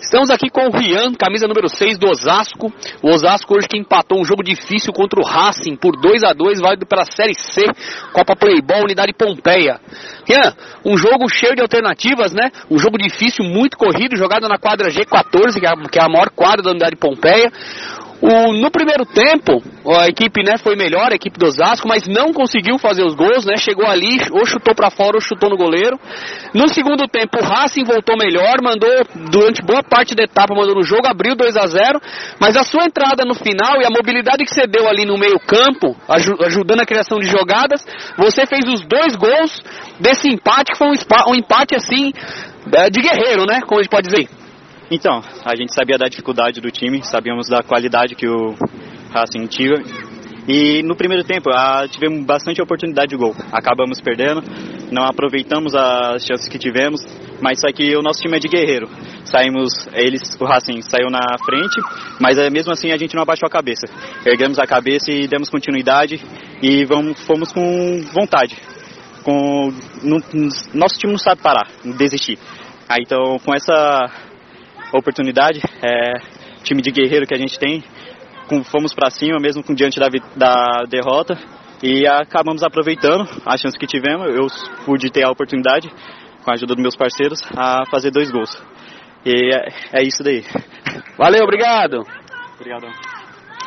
Estamos aqui com o Rian, camisa número 6 do Osasco. O Osasco hoje que empatou um jogo difícil contra o Racing por 2 a 2 válido pela Série C, Copa Playball, Unidade Pompeia. Rian, um jogo cheio de alternativas, né? Um jogo difícil, muito corrido, jogado na quadra G14, que é que é a maior quadra da Unidade Pompeia. O, no primeiro tempo, a equipe né, foi melhor, a equipe do Osasco, mas não conseguiu fazer os gols, né? Chegou ali, ou chutou para fora ou chutou no goleiro. No segundo tempo, o Racing voltou melhor, mandou durante boa parte da etapa, mandou no jogo, abriu 2 a 0 mas a sua entrada no final e a mobilidade que você deu ali no meio-campo, ajudando a criação de jogadas, você fez os dois gols desse empate, que foi um, um empate assim é, de guerreiro, né? Como a gente pode dizer. Então, a gente sabia da dificuldade do time, sabíamos da qualidade que o Racing tinha. E no primeiro tempo a, tivemos bastante oportunidade de gol. Acabamos perdendo, não aproveitamos as chances que tivemos, mas só que o nosso time é de guerreiro. Saímos, eles, o Racing saiu na frente, mas é, mesmo assim a gente não abaixou a cabeça. Erguemos a cabeça e demos continuidade e vamos, fomos com vontade. Com, no, nosso time não sabe parar, desistir. Aí, então, com essa oportunidade. É, time de guerreiro que a gente tem. Com, fomos para cima, mesmo com diante da, da derrota. E acabamos aproveitando a chance que tivemos. Eu pude ter a oportunidade, com a ajuda dos meus parceiros, a fazer dois gols. E é, é isso daí. Valeu, obrigado. Obrigado.